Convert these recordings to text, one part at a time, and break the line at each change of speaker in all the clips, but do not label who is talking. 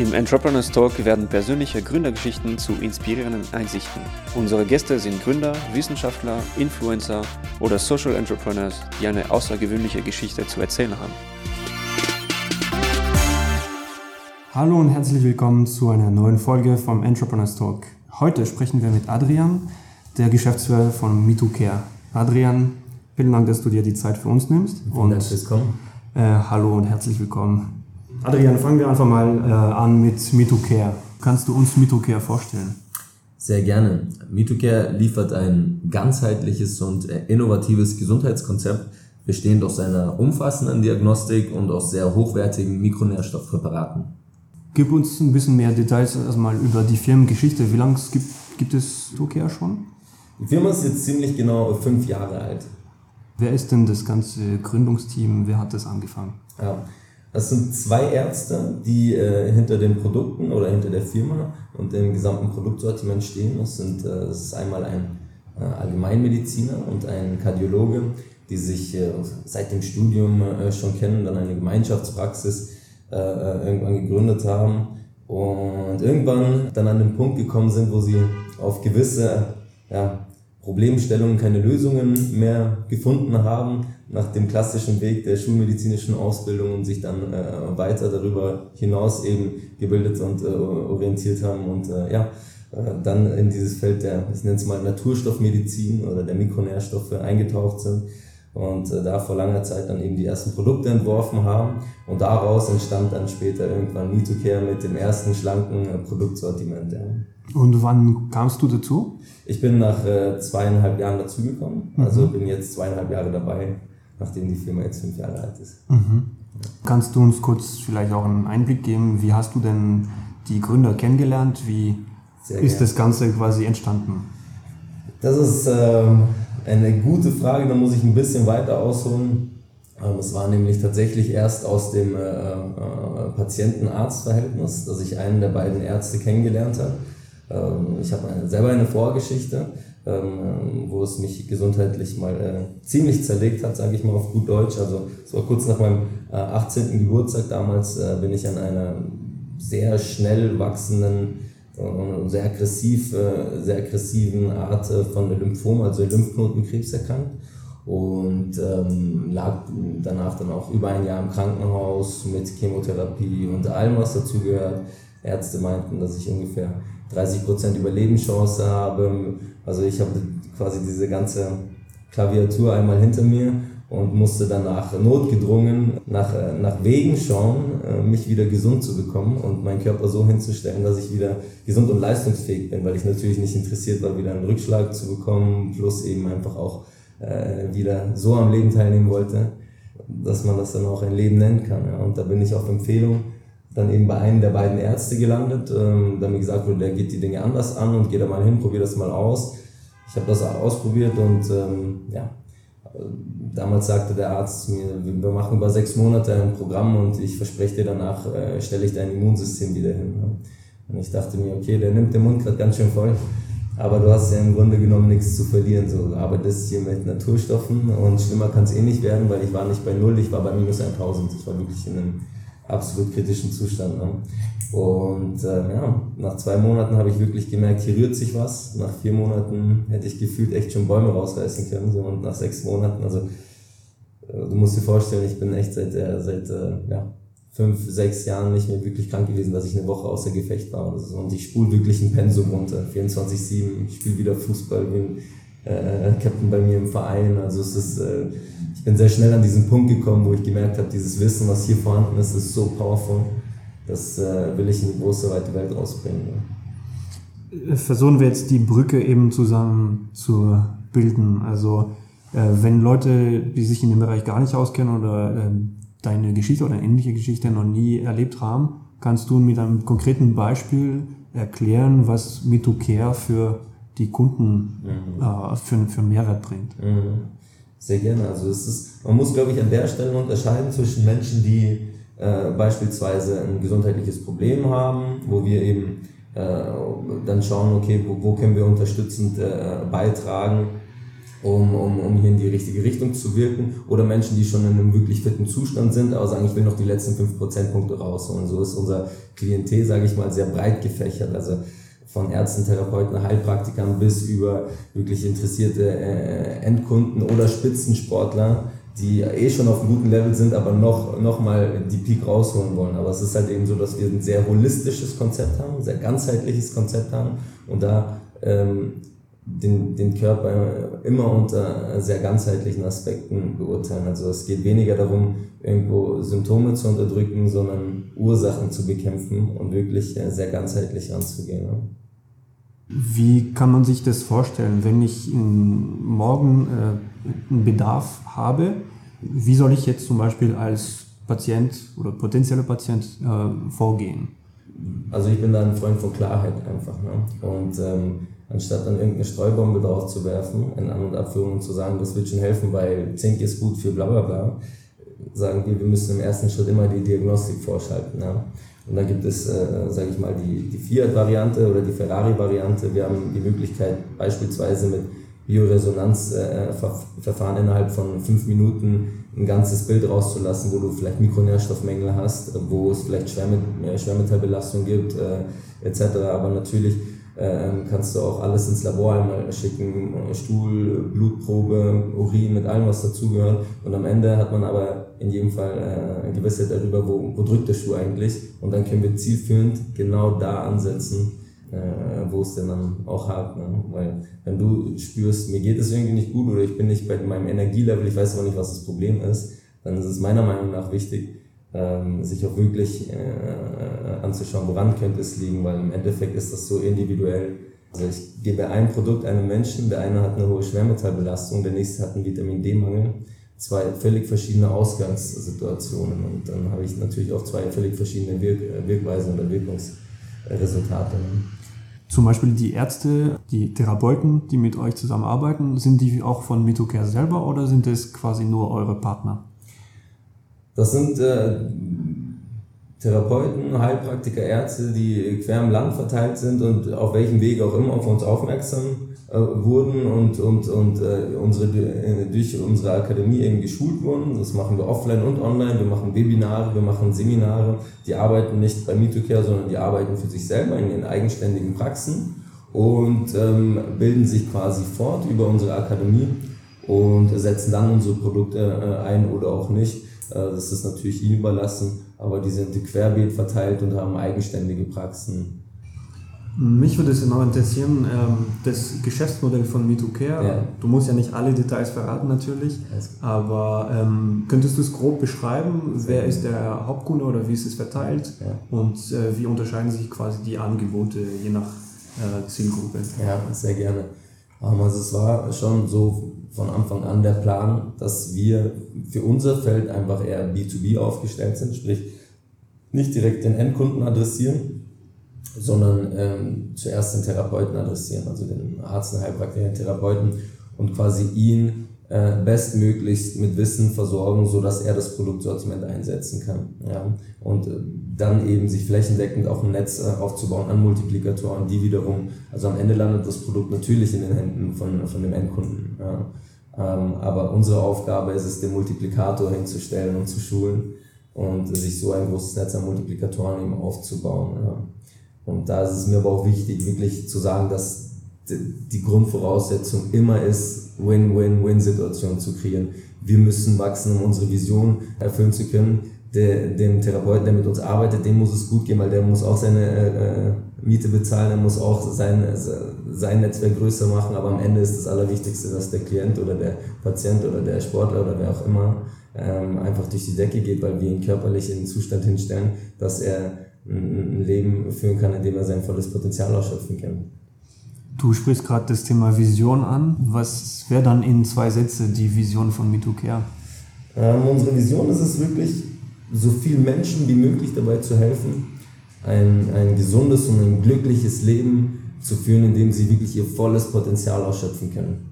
Im Entrepreneurs Talk werden persönliche Gründergeschichten zu inspirierenden Einsichten. Unsere Gäste sind Gründer, Wissenschaftler, Influencer oder Social Entrepreneurs, die eine außergewöhnliche Geschichte zu erzählen haben.
Hallo und herzlich willkommen zu einer neuen Folge vom Entrepreneurs Talk. Heute sprechen wir mit Adrian, der Geschäftsführer von MeToCare. Adrian, vielen Dank, dass du dir die Zeit für uns nimmst.
Vielen Dank fürs Kommen.
Äh, hallo und herzlich willkommen. Adrian, fangen wir einfach mal äh, an mit MeToCare. Kannst du uns MeToCare vorstellen?
Sehr gerne. MeToCare liefert ein ganzheitliches und äh, innovatives Gesundheitskonzept, bestehend aus einer umfassenden Diagnostik und aus sehr hochwertigen Mikronährstoffpräparaten.
Gib uns ein bisschen mehr Details erstmal über die Firmengeschichte. Wie lange gibt, gibt es MeToCare schon?
Die Firma ist jetzt ziemlich genau fünf Jahre alt.
Wer ist denn das ganze Gründungsteam? Wer hat das angefangen?
Ja. Das sind zwei Ärzte, die äh, hinter den Produkten oder hinter der Firma und dem gesamten Produktsortiment stehen. Das, sind, äh, das ist einmal ein äh, Allgemeinmediziner und ein Kardiologe, die sich äh, seit dem Studium äh, schon kennen, dann eine Gemeinschaftspraxis äh, irgendwann gegründet haben und irgendwann dann an den Punkt gekommen sind, wo sie auf gewisse ja, Problemstellungen keine Lösungen mehr gefunden haben nach dem klassischen Weg der schulmedizinischen Ausbildung und sich dann äh, weiter darüber hinaus eben gebildet und äh, orientiert haben und äh, ja, äh, dann in dieses Feld der, ich nenne es mal Naturstoffmedizin oder der Mikronährstoffe eingetaucht sind und äh, da vor langer Zeit dann eben die ersten Produkte entworfen haben und daraus entstand dann später irgendwann Me2Care mit dem ersten schlanken äh, Produktsortiment. Ja.
Und wann kamst du dazu?
Ich bin nach äh, zweieinhalb Jahren dazugekommen, also mhm. bin jetzt zweieinhalb Jahre dabei nachdem die Firma jetzt fünf Jahre alt ist.
Mhm. Kannst du uns kurz vielleicht auch einen Einblick geben, wie hast du denn die Gründer kennengelernt? Wie Sehr ist gern. das Ganze quasi entstanden?
Das ist ähm, eine gute Frage, da muss ich ein bisschen weiter ausholen. Ähm, es war nämlich tatsächlich erst aus dem äh, äh, Patienten-Arzt-Verhältnis, dass ich einen der beiden Ärzte kennengelernt habe. Ähm, ich habe selber eine Vorgeschichte ähm, wo es mich gesundheitlich mal äh, ziemlich zerlegt hat, sage ich mal auf gut Deutsch. Also es war kurz nach meinem äh, 18. Geburtstag damals, äh, bin ich an einer sehr schnell wachsenden sehr aggressiv, äh, sehr aggressiven Art äh, von Lymphom, also Lymphknotenkrebs erkrankt und ähm, lag danach dann auch über ein Jahr im Krankenhaus mit Chemotherapie und allem, was dazugehört. Ärzte meinten, dass ich ungefähr 30% Überlebenschance habe. Also ich habe quasi diese ganze Klaviatur einmal hinter mir und musste danach notgedrungen nach, nach Wegen schauen, äh, mich wieder gesund zu bekommen und meinen Körper so hinzustellen, dass ich wieder gesund und leistungsfähig bin, weil ich natürlich nicht interessiert war, wieder einen Rückschlag zu bekommen, plus eben einfach auch äh, wieder so am Leben teilnehmen wollte, dass man das dann auch ein Leben nennen kann. Ja. Und da bin ich auf Empfehlung dann eben bei einem der beiden Ärzte gelandet, ähm, dann mir gesagt wurde, der geht die Dinge anders an und geh da mal hin, probier das mal aus. Ich habe das ausprobiert und ähm, ja, damals sagte der Arzt mir, wir machen über sechs Monate ein Programm und ich verspreche dir danach, äh, stelle ich dein Immunsystem wieder hin. Und ich dachte mir, okay, der nimmt den Mund gerade ganz schön voll, aber du hast ja im Grunde genommen nichts zu verlieren. So, du arbeitest hier mit Naturstoffen und schlimmer kann es eh nicht werden, weil ich war nicht bei null, ich war bei minus 1000. Ich war wirklich in einem absolut kritischen Zustand. Ne? Und äh, ja, nach zwei Monaten habe ich wirklich gemerkt, hier rührt sich was. Nach vier Monaten hätte ich gefühlt echt schon Bäume rausreißen können. So. Und nach sechs Monaten, also äh, du musst dir vorstellen, ich bin echt seit, äh, seit äh, ja, fünf, sechs Jahren nicht mehr wirklich krank gewesen, dass ich eine Woche außer Gefecht war. So. Und ich spule wirklich ein Pensum runter. 24-7, ich spiele wieder Fußball, bin äh, Captain bei mir im Verein. Also es ist, äh, ich bin sehr schnell an diesen Punkt gekommen, wo ich gemerkt habe, dieses Wissen, was hier vorhanden ist, ist so powerful. Das äh, will ich in die große, weite Welt rausbringen.
Ja. Versuchen wir jetzt die Brücke eben zusammen zu bilden. Also äh, wenn Leute, die sich in dem Bereich gar nicht auskennen oder äh, deine Geschichte oder ähnliche Geschichte noch nie erlebt haben, kannst du mit einem konkreten Beispiel erklären, was MitoCare für die Kunden mhm. äh, für, für Mehrwert bringt.
Mhm. Sehr gerne. Also es ist, man muss, glaube ich, an der Stelle unterscheiden zwischen Menschen, die äh, beispielsweise ein gesundheitliches Problem haben, wo wir eben äh, dann schauen, okay, wo, wo können wir unterstützend äh, beitragen um, um, um hier in die richtige Richtung zu wirken. Oder Menschen, die schon in einem wirklich fitten Zustand sind, aber sagen, ich will noch die letzten fünf Prozentpunkte rausholen. So ist unser Klientel, sage ich mal, sehr breit gefächert. Also von Ärzten, Therapeuten, Heilpraktikern bis über wirklich interessierte äh, Endkunden oder Spitzensportler, die eh schon auf einem guten Level sind, aber noch, noch mal die Peak rausholen wollen. Aber es ist halt eben so, dass wir ein sehr holistisches Konzept haben, ein sehr ganzheitliches Konzept haben und da ähm, den, den Körper immer unter sehr ganzheitlichen Aspekten beurteilen. Also es geht weniger darum, irgendwo Symptome zu unterdrücken, sondern Ursachen zu bekämpfen und wirklich äh, sehr ganzheitlich anzugehen.
Wie kann man sich das vorstellen, wenn ich morgen äh, einen Bedarf habe? Wie soll ich jetzt zum Beispiel als Patient oder potenzieller Patient äh, vorgehen?
Also ich bin da ein Freund von Klarheit einfach. Ne? Und ähm, anstatt dann irgendeine Streubombe drauf zu werfen, in An- und Abführungen zu sagen, das wird schon helfen, weil Zink ist gut für bla bla bla, sagen wir, wir müssen im ersten Schritt immer die Diagnostik vorschalten. Ja? Und dann gibt es, äh, sage ich mal, die, die Fiat-Variante oder die Ferrari-Variante. Wir haben die Möglichkeit, beispielsweise mit Bioresonanzverfahren äh, innerhalb von fünf Minuten ein ganzes Bild rauszulassen, wo du vielleicht Mikronährstoffmängel hast, wo es vielleicht Schwermet äh, Schwermetallbelastung gibt, äh, etc. Aber natürlich ähm, kannst du auch alles ins Labor einmal schicken, Stuhl, Blutprobe, Urin, mit allem, was dazugehört. Und am Ende hat man aber in jedem Fall äh, Gewissheit darüber, wo, wo drückt der Schuh eigentlich. Und dann können wir zielführend genau da ansetzen, äh, wo es denn dann auch hakt. Ne? Weil wenn du spürst, mir geht es irgendwie nicht gut oder ich bin nicht bei meinem Energielevel, ich weiß aber nicht, was das Problem ist, dann ist es meiner Meinung nach wichtig, ähm, sich auch wirklich äh, anzuschauen, woran könnte es liegen, weil im Endeffekt ist das so individuell. Also ich gebe ein Produkt einem Menschen, der eine hat eine hohe Schwermetallbelastung, der nächste hat einen Vitamin D-Mangel, zwei völlig verschiedene Ausgangssituationen und dann habe ich natürlich auch zwei völlig verschiedene Wirk Wirkweisen oder Wirkungsresultate.
Zum Beispiel die Ärzte, die Therapeuten, die mit euch zusammenarbeiten, sind die auch von Mitocare selber oder sind es quasi nur eure Partner?
Das sind äh, Therapeuten, Heilpraktiker, Ärzte, die quer im Land verteilt sind und auf welchem Weg auch immer auf uns aufmerksam äh, wurden und, und, und äh, unsere, äh, durch unsere Akademie eben geschult wurden. Das machen wir offline und online. Wir machen Webinare, wir machen Seminare. Die arbeiten nicht bei MeToCare, sondern die arbeiten für sich selber in ihren eigenständigen Praxen und ähm, bilden sich quasi fort über unsere Akademie und setzen dann unsere Produkte äh, ein oder auch nicht äh, das ist natürlich ihnen überlassen, aber die sind querbeet verteilt und haben eigenständige Praxen.
Mich würde es noch interessieren, ähm, das Geschäftsmodell von Me2Care. Ja. Du musst ja nicht alle Details verraten natürlich, aber ähm, könntest du es grob beschreiben? Wer ist der Hauptkunde oder wie ist es verteilt? Ja. Und äh, wie unterscheiden sich quasi die Angebote je nach äh, Zielgruppe?
Ja, sehr gerne. Also es war schon so von Anfang an der Plan, dass wir für unser Feld einfach eher B2B aufgestellt sind, sprich nicht direkt den Endkunden adressieren, sondern ähm, zuerst den Therapeuten adressieren, also den Arzt, den Heilpraktiker, den Therapeuten und quasi ihn äh, bestmöglichst mit Wissen versorgen, so dass er das Produktsortiment einsetzen kann. Ja? Und äh, dann eben sich flächendeckend auch ein Netz äh, aufzubauen an Multiplikatoren, die wiederum, also am Ende landet das Produkt natürlich in den Händen von, von dem Endkunden. Ja? Ähm, aber unsere Aufgabe ist es, den Multiplikator hinzustellen und zu schulen und sich so ein großes Netz an Multiplikatoren eben aufzubauen. Ja? Und da ist es mir aber auch wichtig, wirklich zu sagen, dass die Grundvoraussetzung immer ist, Win-Win-Win-Situation zu kreieren. Wir müssen wachsen, um unsere Vision erfüllen zu können. Der, dem Therapeuten, der mit uns arbeitet, dem muss es gut gehen, weil der muss auch seine äh, Miete bezahlen, er muss auch sein, sein Netzwerk größer machen, aber am Ende ist das Allerwichtigste, dass der Klient oder der Patient oder der Sportler oder wer auch immer ähm, einfach durch die Decke geht, weil wir ihn körperlich in den Zustand hinstellen, dass er ein Leben führen kann, in dem er sein volles Potenzial ausschöpfen kann.
Du sprichst gerade das Thema Vision an. Was wäre dann in zwei Sätze die Vision von MeTooCare?
Ähm, unsere Vision ist es wirklich, so vielen Menschen wie möglich dabei zu helfen, ein, ein gesundes und ein glückliches Leben zu führen, in dem sie wirklich ihr volles Potenzial ausschöpfen können.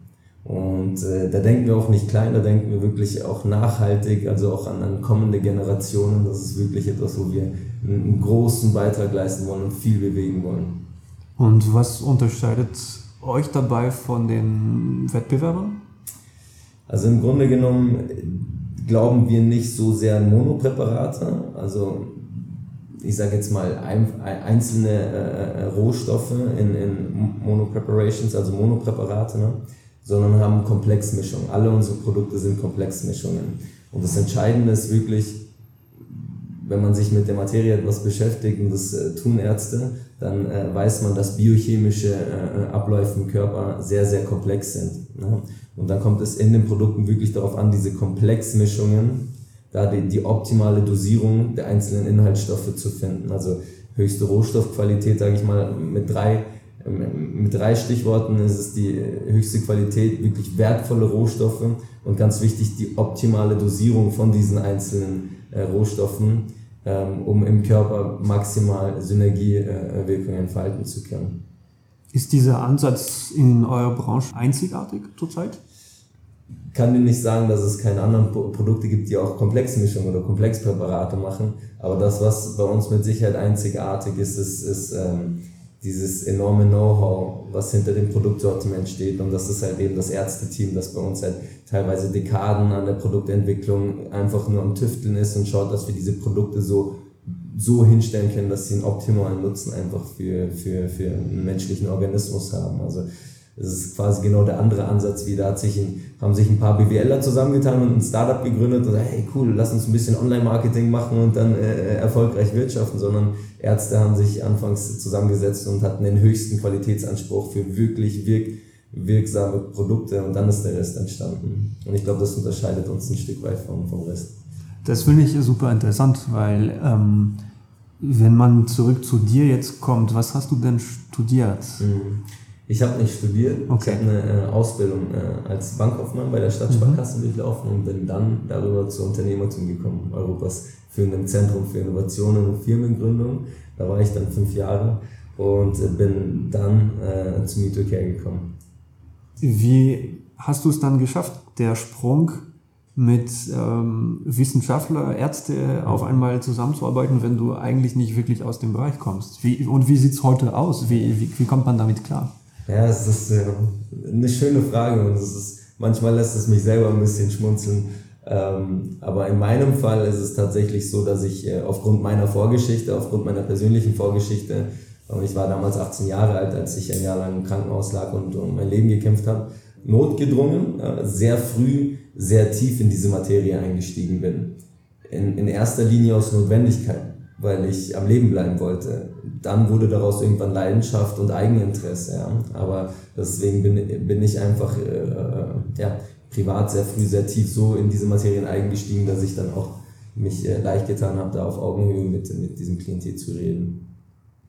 Und äh, da denken wir auch nicht klein, da denken wir wirklich auch nachhaltig, also auch an, an kommende Generationen. Das ist wirklich etwas, wo wir einen, großen Beitrag leisten wollen und viel bewegen wollen.
Und was unterscheidet euch dabei von den Wettbewerbern?
Also im Grunde genommen glauben wir nicht so sehr an Monopräparate. Also ich sage jetzt mal einzelne äh, äh, Rohstoffe in, in Monopreparations, also Monopräparate, ne? Sondern haben Komplexmischungen. Alle unsere Produkte sind Komplexmischungen. Und das Entscheidende ist wirklich, wenn man sich mit der Materie etwas beschäftigt, und das äh, tun Ärzte, dann äh, weiß man, dass biochemische äh, Abläufe im Körper sehr, sehr komplex sind. Ne? Und dann kommt es in den Produkten wirklich darauf an, diese Komplexmischungen, da die, die optimale Dosierung der einzelnen Inhaltsstoffe zu finden. Also höchste Rohstoffqualität, sage ich mal, mit drei, mit drei Stichworten ist es die höchste Qualität, wirklich wertvolle Rohstoffe und ganz wichtig die optimale Dosierung von diesen einzelnen äh, Rohstoffen ähm, um im Körper maximal Synergiewirkungen entfalten zu können.
Ist dieser Ansatz in eurer Branche einzigartig zurzeit?
kann dir nicht sagen, dass es keine anderen Produkte gibt, die auch Komplexmischungen oder Komplexpräparate machen. Aber das, was bei uns mit Sicherheit einzigartig ist, ist, ist ähm, dieses enorme Know-how, was hinter dem Produktsortiment steht. Und das ist halt eben das Ärzteteam, das bei uns seit teilweise Dekaden an der Produktentwicklung einfach nur am Tüfteln ist und schaut, dass wir diese Produkte so, so hinstellen können, dass sie einen optimalen Nutzen einfach für, für, für einen menschlichen Organismus haben. Also das ist quasi genau der andere Ansatz, wie da hat sich ein, haben sich ein paar BWLer zusammengetan und ein Startup gegründet und gesagt, hey cool, lass uns ein bisschen Online-Marketing machen und dann äh, erfolgreich wirtschaften, sondern Ärzte haben sich anfangs zusammengesetzt und hatten den höchsten Qualitätsanspruch für wirklich wirk wirksame Produkte und dann ist der Rest entstanden. Und ich glaube, das unterscheidet uns ein Stück weit vom, vom Rest.
Das finde ich super interessant, weil ähm, wenn man zurück zu dir jetzt kommt, was hast du denn studiert?
Mhm. Ich habe nicht studiert. Okay. Ich habe eine äh, Ausbildung äh, als Bankkaufmann bei der Stadtsparkasse mhm. durchlaufen und bin dann darüber zur Unternehmertum gekommen. Europas führendem Zentrum für Innovationen und Firmengründung. Da war ich dann fünf Jahre und bin dann äh, zu MeToCare gekommen.
Wie hast du es dann geschafft, der Sprung mit ähm, Wissenschaftler, Ärzte auf einmal zusammenzuarbeiten, wenn du eigentlich nicht wirklich aus dem Bereich kommst? Wie, und wie sieht es heute aus? Wie, wie, wie kommt man damit klar?
Ja, es ist äh, eine schöne Frage und es ist, manchmal lässt es mich selber ein bisschen schmunzeln. Ähm, aber in meinem Fall ist es tatsächlich so, dass ich äh, aufgrund meiner Vorgeschichte, aufgrund meiner persönlichen Vorgeschichte, und ich war damals 18 Jahre alt, als ich ein Jahr lang im Krankenhaus lag und um mein Leben gekämpft habe, notgedrungen, äh, sehr früh, sehr tief in diese Materie eingestiegen bin. In, in erster Linie aus Notwendigkeit weil ich am Leben bleiben wollte. Dann wurde daraus irgendwann Leidenschaft und Eigeninteresse. Ja. Aber deswegen bin, bin ich einfach äh, äh, ja, privat sehr früh, sehr tief so in diese Materien eingestiegen, dass ich dann auch mich äh, leicht getan habe, da auf Augenhöhe mit, mit diesem Klientel zu reden.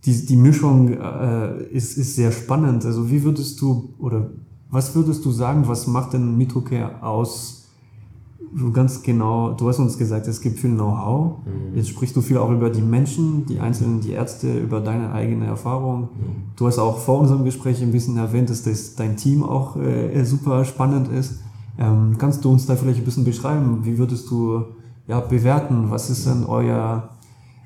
Die, die Mischung äh, ist, ist sehr spannend. Also wie würdest du oder was würdest du sagen, was macht denn Mitrocare aus ganz genau, du hast uns gesagt, es gibt viel Know-how. Mhm. Jetzt sprichst du viel auch über die Menschen, die Einzelnen, die Ärzte, über deine eigene Erfahrung. Mhm. Du hast auch vor unserem Gespräch ein bisschen erwähnt, dass das dein Team auch äh, super spannend ist. Ähm, kannst du uns da vielleicht ein bisschen beschreiben? Wie würdest du ja, bewerten? Was ist denn euer,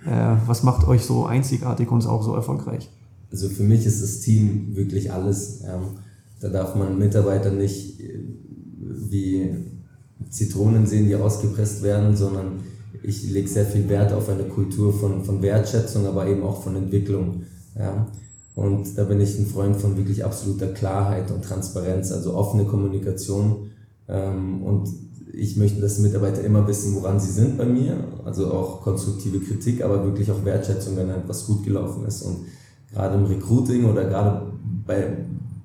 äh, was macht euch so einzigartig und auch so erfolgreich?
Also für mich ist das Team wirklich alles. Ähm, da darf man Mitarbeiter nicht äh, wie Zitronen sehen, die ausgepresst werden, sondern ich lege sehr viel Wert auf eine Kultur von, von Wertschätzung, aber eben auch von Entwicklung. Ja. Und da bin ich ein Freund von wirklich absoluter Klarheit und Transparenz, also offene Kommunikation. Ähm, und ich möchte, dass Mitarbeiter immer wissen, woran sie sind bei mir, also auch konstruktive Kritik, aber wirklich auch Wertschätzung, wenn etwas gut gelaufen ist. Und gerade im Recruiting oder gerade bei,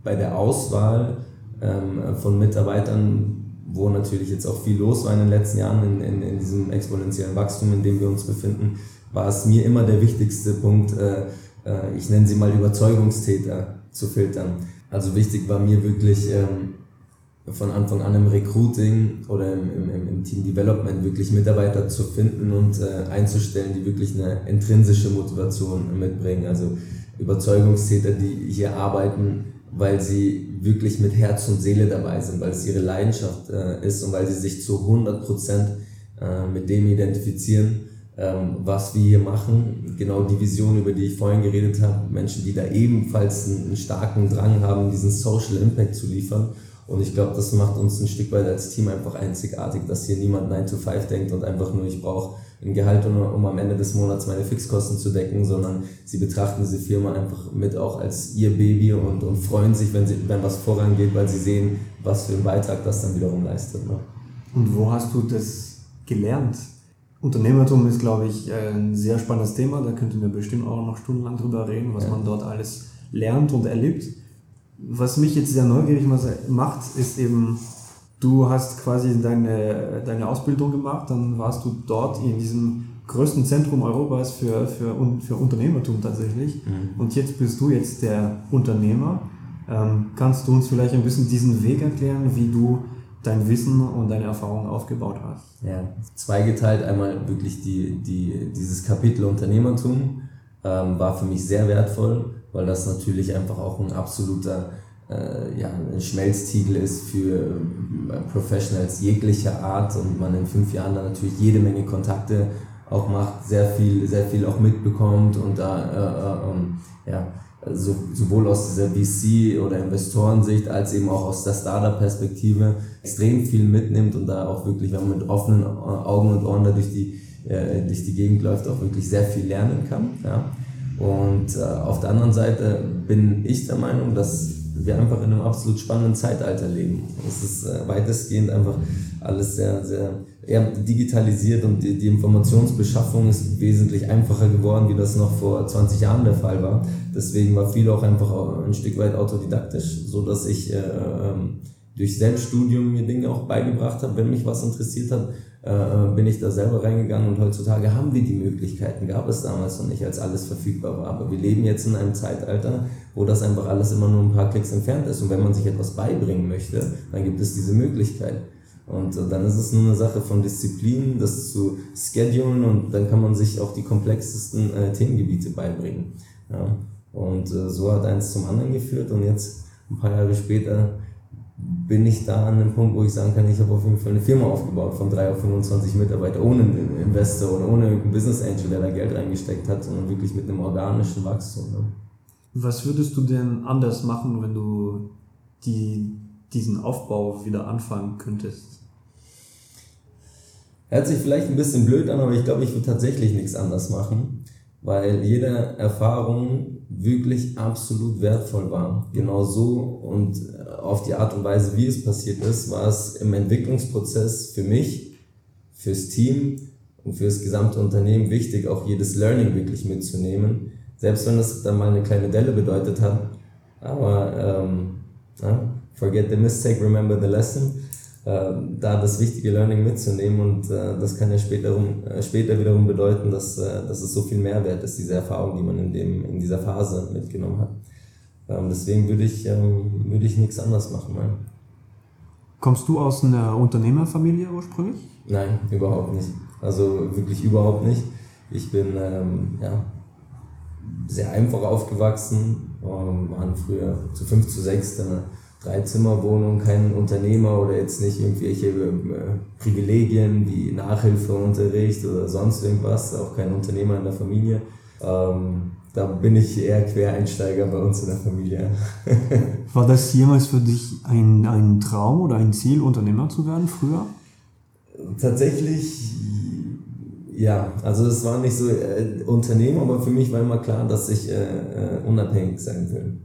bei der Auswahl ähm, von Mitarbeitern wo natürlich jetzt auch viel los war in den letzten Jahren, in, in, in diesem exponentiellen Wachstum, in dem wir uns befinden, war es mir immer der wichtigste Punkt, äh, äh, ich nenne sie mal Überzeugungstäter zu filtern. Also wichtig war mir wirklich ähm, von Anfang an im Recruiting oder im, im, im Team Development wirklich Mitarbeiter zu finden und äh, einzustellen, die wirklich eine intrinsische Motivation mitbringen. Also Überzeugungstäter, die hier arbeiten, weil sie wirklich mit Herz und Seele dabei sind, weil es ihre Leidenschaft äh, ist und weil sie sich zu 100 Prozent äh, mit dem identifizieren, ähm, was wir hier machen. Genau die Vision, über die ich vorhin geredet habe, Menschen, die da ebenfalls einen, einen starken Drang haben, diesen Social Impact zu liefern Und ich glaube, das macht uns ein Stück weit als Team einfach einzigartig, dass hier niemand 9 to 5 denkt und einfach nur, ich brauche ein Gehalt, um, um am Ende des Monats meine Fixkosten zu decken, sondern sie betrachten diese Firma einfach mit auch als ihr Baby und, und freuen sich, wenn, sie, wenn was vorangeht, weil sie sehen, was für einen Beitrag das dann wiederum leistet. Ne?
Und wo hast du das gelernt? Unternehmertum ist, glaube ich, ein sehr spannendes Thema. Da könnten wir bestimmt auch noch stundenlang drüber reden, was ja. man dort alles lernt und erlebt. Was mich jetzt sehr neugierig macht, ist eben, du hast quasi deine, deine Ausbildung gemacht, dann warst du dort in diesem größten Zentrum Europas für, für, für Unternehmertum tatsächlich. Mhm. Und jetzt bist du jetzt der Unternehmer. Ähm, kannst du uns vielleicht ein bisschen diesen Weg erklären, wie du dein Wissen und deine Erfahrungen aufgebaut hast?
Ja, zweigeteilt. Einmal wirklich die, die, dieses Kapitel Unternehmertum ähm, war für mich sehr wertvoll, weil das natürlich einfach auch ein absoluter äh, ja, ein Schmelztiegel ist für äh, Professionals jeglicher Art und man in fünf Jahren dann natürlich jede Menge Kontakte auch macht, sehr viel, sehr viel auch mitbekommt und da äh, äh, ja, so, sowohl aus dieser VC- oder Investorensicht als eben auch aus der Startup-Perspektive extrem viel mitnimmt und da auch wirklich, wenn man mit offenen Augen und Ohren da durch die, äh, durch die Gegend läuft, auch wirklich sehr viel lernen kann. Ja. Und äh, auf der anderen Seite bin ich der Meinung, dass wir einfach in einem absolut spannenden Zeitalter leben. Es ist äh, weitestgehend einfach alles sehr, sehr eher digitalisiert und die, die, Informationsbeschaffung ist wesentlich einfacher geworden, wie das noch vor 20 Jahren der Fall war. Deswegen war viel auch einfach ein Stück weit autodidaktisch, so dass ich äh, ähm, durch Selbststudium mir Dinge auch beigebracht habe, wenn mich was interessiert hat, äh, bin ich da selber reingegangen und heutzutage haben wir die Möglichkeiten, gab es damals noch nicht, als alles verfügbar war. Aber wir leben jetzt in einem Zeitalter, wo das einfach alles immer nur ein paar Klicks entfernt ist und wenn man sich etwas beibringen möchte, dann gibt es diese Möglichkeit. Und äh, dann ist es nur eine Sache von Disziplin, das zu schedulen und dann kann man sich auch die komplexesten äh, Themengebiete beibringen. Ja. Und äh, so hat eins zum anderen geführt und jetzt ein paar Jahre später bin ich da an einem Punkt, wo ich sagen kann, ich habe auf jeden Fall eine Firma aufgebaut von 3 auf 25 Mitarbeiter, ohne einen Investor oder ohne einen Business Angel, der da Geld reingesteckt hat, sondern wirklich mit einem organischen Wachstum. Ne?
Was würdest du denn anders machen, wenn du die, diesen Aufbau wieder anfangen könntest?
Hört sich vielleicht ein bisschen blöd an, aber ich glaube, ich würde tatsächlich nichts anders machen, weil jede Erfahrung wirklich absolut wertvoll war. Genau so und auf die Art und Weise, wie es passiert ist, war es im Entwicklungsprozess für mich, fürs Team und für das gesamte Unternehmen wichtig, auch jedes Learning wirklich mitzunehmen. Selbst wenn das dann mal eine kleine Delle bedeutet hat. Aber ähm, forget the mistake, remember the lesson. Äh, da das wichtige Learning mitzunehmen und äh, das kann ja später, äh, später wiederum bedeuten, dass, äh, dass es so viel Mehrwert ist, diese Erfahrung, die man in, dem, in dieser Phase mitgenommen hat. Ähm, deswegen würde ich, ähm, würde ich nichts anders machen. Nein.
Kommst du aus einer Unternehmerfamilie ursprünglich?
Nein, überhaupt nicht. Also wirklich überhaupt nicht. Ich bin ähm, ja, sehr einfach aufgewachsen, ähm, waren früher zu fünf, zu sechs, eine Dreizimmerwohnung, kein Unternehmer oder jetzt nicht irgendwelche äh, Privilegien wie Nachhilfeunterricht oder sonst irgendwas, auch kein Unternehmer in der Familie. Ähm, da bin ich eher Quereinsteiger bei uns in der Familie.
War das jemals für dich ein, ein Traum oder ein Ziel, Unternehmer zu werden früher?
Tatsächlich, ja. Also es war nicht so äh, Unternehmer, aber für mich war immer klar, dass ich äh, äh unabhängig sein will.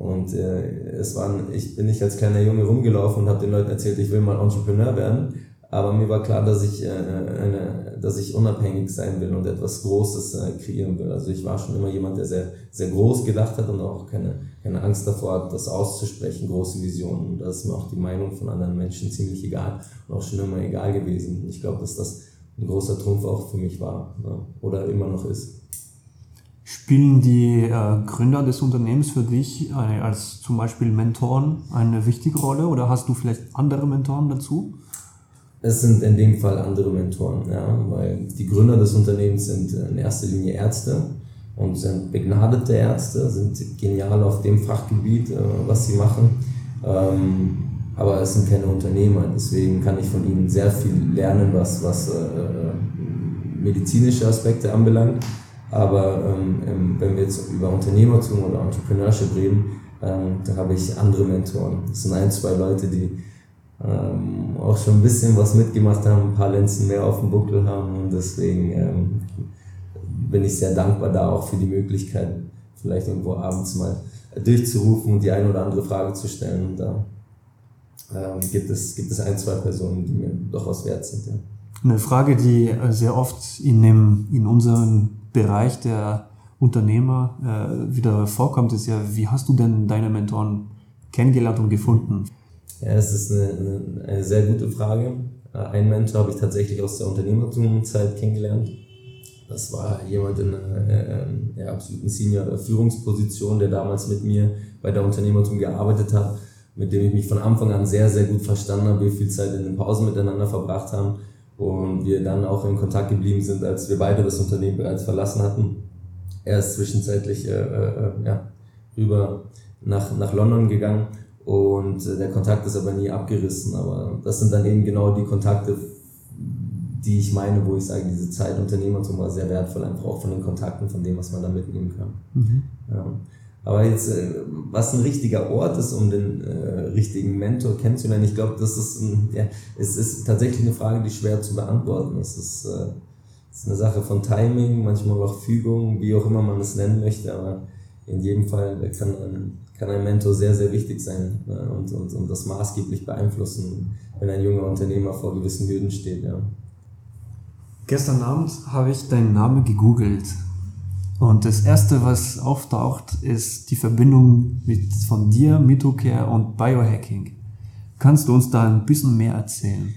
Und äh, es waren, ich bin nicht als kleiner Junge rumgelaufen und habe den Leuten erzählt, ich will mal Entrepreneur werden. Aber mir war klar, dass ich, äh, eine, dass ich unabhängig sein will und etwas Großes äh, kreieren will. Also ich war schon immer jemand, der sehr, sehr groß gedacht hat und auch keine, keine Angst davor hat, das auszusprechen, große Visionen. Und da ist mir auch die Meinung von anderen Menschen ziemlich egal und auch schon immer egal gewesen. Ich glaube, dass das ein großer Trumpf auch für mich war ne? oder immer noch ist.
Spielen die äh, Gründer des Unternehmens für dich äh, als zum Beispiel Mentoren eine wichtige Rolle oder hast du vielleicht andere Mentoren dazu?
Es sind in dem Fall andere Mentoren, ja, weil die Gründer des Unternehmens sind in erster Linie Ärzte und sind begnadete Ärzte, sind genial auf dem Fachgebiet, äh, was sie machen. Ähm, aber es sind keine Unternehmer, deswegen kann ich von ihnen sehr viel lernen, was, was äh, äh medizinische Aspekte anbelangt. Aber ähm, wenn wir jetzt über Unternehmertum oder Entrepreneurship reden, ähm, da habe ich andere Mentoren. Das sind ein, zwei Leute, die ähm, auch schon ein bisschen was mitgemacht haben, ein paar Lenzen mehr auf dem Buckel haben und deswegen ähm, bin ich sehr dankbar da auch für die Möglichkeit, vielleicht irgendwo abends mal durchzurufen und die eine oder andere Frage zu stellen. Und da ähm, gibt, es, gibt es ein, zwei Personen, die mir doch was wert sind. Ja.
Eine Frage, die äh, sehr oft in, dem, in unserem Bereich der Unternehmer äh, wieder vorkommt, ist ja, wie hast du denn deine Mentoren kennengelernt und gefunden?
Ja, es ist eine, eine, sehr gute Frage. Äh, einen Mentor habe ich tatsächlich aus der Unternehmertumzeit kennengelernt. Das war jemand in einer äh, äh, absoluten Senior-Führungsposition, der damals mit mir bei der Unternehmertum gearbeitet hat, mit dem ich mich von Anfang an sehr, sehr gut verstanden habe, wir viel Zeit in den Pausen miteinander verbracht haben und wir dann auch in Kontakt geblieben sind, als wir beide das Unternehmen bereits verlassen hatten. Er ist zwischenzeitlich äh, äh, ja, rüber nach, nach London gegangen und äh, der Kontakt ist aber nie abgerissen. Aber das sind dann eben genau die Kontakte, die ich meine, wo ich sage, diese Zeit Unternehmertum war sehr wertvoll, einfach auch von den Kontakten, von dem, was man da mitnehmen kann. Mhm. Ja. Aber jetzt, äh, was ein richtiger Ort ist, um den äh, richtigen Mentor kennenzulernen, ich glaube, das ist, ein, ja, es ist tatsächlich eine Frage, die schwer zu beantworten. Es ist, äh, es ist eine Sache von Timing, manchmal auch Fügung, wie auch immer man es nennen möchte, aber in jedem Fall kann ein, kann ein Mentor sehr, sehr wichtig sein äh, und, und, und das maßgeblich beeinflussen, wenn ein junger Unternehmer vor gewissen Hürden steht. Ja.
Gestern Abend habe ich deinen Namen gegoogelt. Und das erste, was auftaucht, ist die Verbindung mit, von dir, Mitocare und Biohacking. Kannst du uns da ein bisschen mehr erzählen?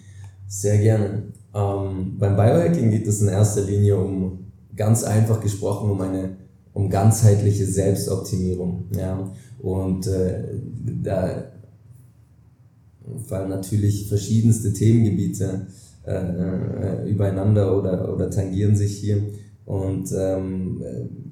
Sehr gerne. Ähm, beim Biohacking geht es in erster Linie um, ganz einfach gesprochen, um eine um ganzheitliche Selbstoptimierung. Ja? Und äh, da fallen natürlich verschiedenste Themengebiete äh, äh, übereinander oder, oder tangieren sich hier. Und ähm,